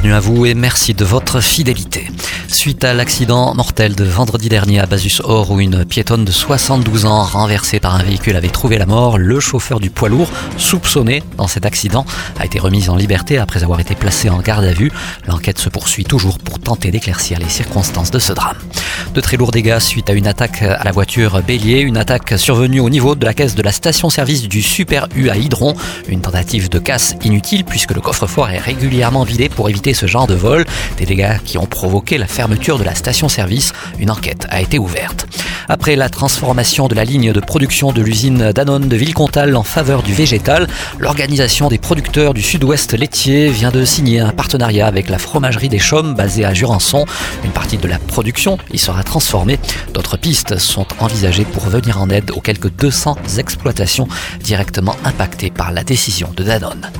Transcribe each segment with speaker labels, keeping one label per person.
Speaker 1: Bienvenue à vous et merci de votre fidélité. Suite à l'accident mortel de vendredi dernier à Basus-Or où une piétonne de 72 ans renversée par un véhicule avait trouvé la mort, le chauffeur du poids lourd, soupçonné dans cet accident, a été remis en liberté après avoir été placé en garde à vue. L'enquête se poursuit toujours pour tenter d'éclaircir les circonstances de ce drame. De très lourds dégâts suite à une attaque à la voiture Bélier, une attaque survenue au niveau de la caisse de la station-service du Super U à Hydron, une tentative de casse inutile puisque le coffre-fort est régulièrement vidé pour éviter ce genre de vol, des dégâts qui ont provoqué la fermeture de la station-service. Une enquête a été ouverte. Après la transformation de la ligne de production de l'usine Danone de Villecontal en faveur du végétal, l'organisation des producteurs du sud-ouest laitier vient de signer un partenariat avec la fromagerie des Chaumes basée à Jurançon. Une partie de la production y sera transformée. D'autres pistes sont envisagées pour venir en aide aux quelques 200 exploitations directement impactées par la décision de Danone.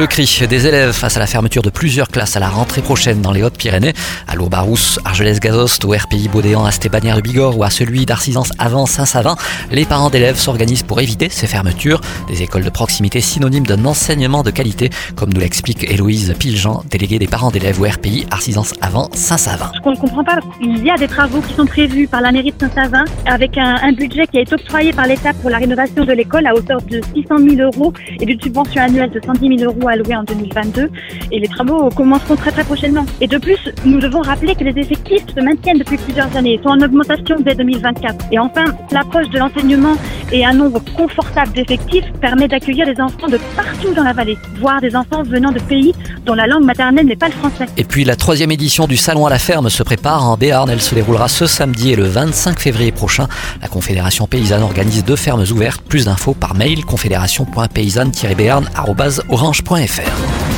Speaker 1: Le cri des élèves face à la fermeture de plusieurs classes à la rentrée prochaine dans les Hautes-Pyrénées, à Lourbarousse, Argelès-Gazost, au RPI Baudéan, à Stéphanière de Bigorre ou à celui d'Arcisance avant Saint-Savin, les parents d'élèves s'organisent pour éviter ces fermetures. Des écoles de proximité synonymes d'un enseignement de qualité, comme nous l'explique Héloïse Piljean, déléguée des parents d'élèves au RPI Arcisance avant Saint-Savin.
Speaker 2: Ce qu'on ne comprend pas, il y a des travaux qui sont prévus par la mairie de Saint-Savin avec un, un, budget qui été octroyé par l'État pour la rénovation de l'école à hauteur de 600 000 euros et d'une subvention annuelle de 110 000 euros alloués en 2022 et les travaux commenceront très très prochainement. Et de plus, nous devons rappeler que les effectifs se maintiennent depuis plusieurs années, sont en augmentation dès 2024. Et enfin, l'approche de l'enseignement et un nombre confortable d'effectifs permet d'accueillir des enfants de partout dans la vallée, voire des enfants venant de pays dont la langue maternelle n'est pas le français.
Speaker 1: Et puis la troisième édition du Salon à la ferme se prépare en Béarn. Elle se déroulera ce samedi et le 25 février prochain. La Confédération paysanne organise deux fermes ouvertes. Plus d'infos par mail confédération.paysanne-béarn.orange.fr.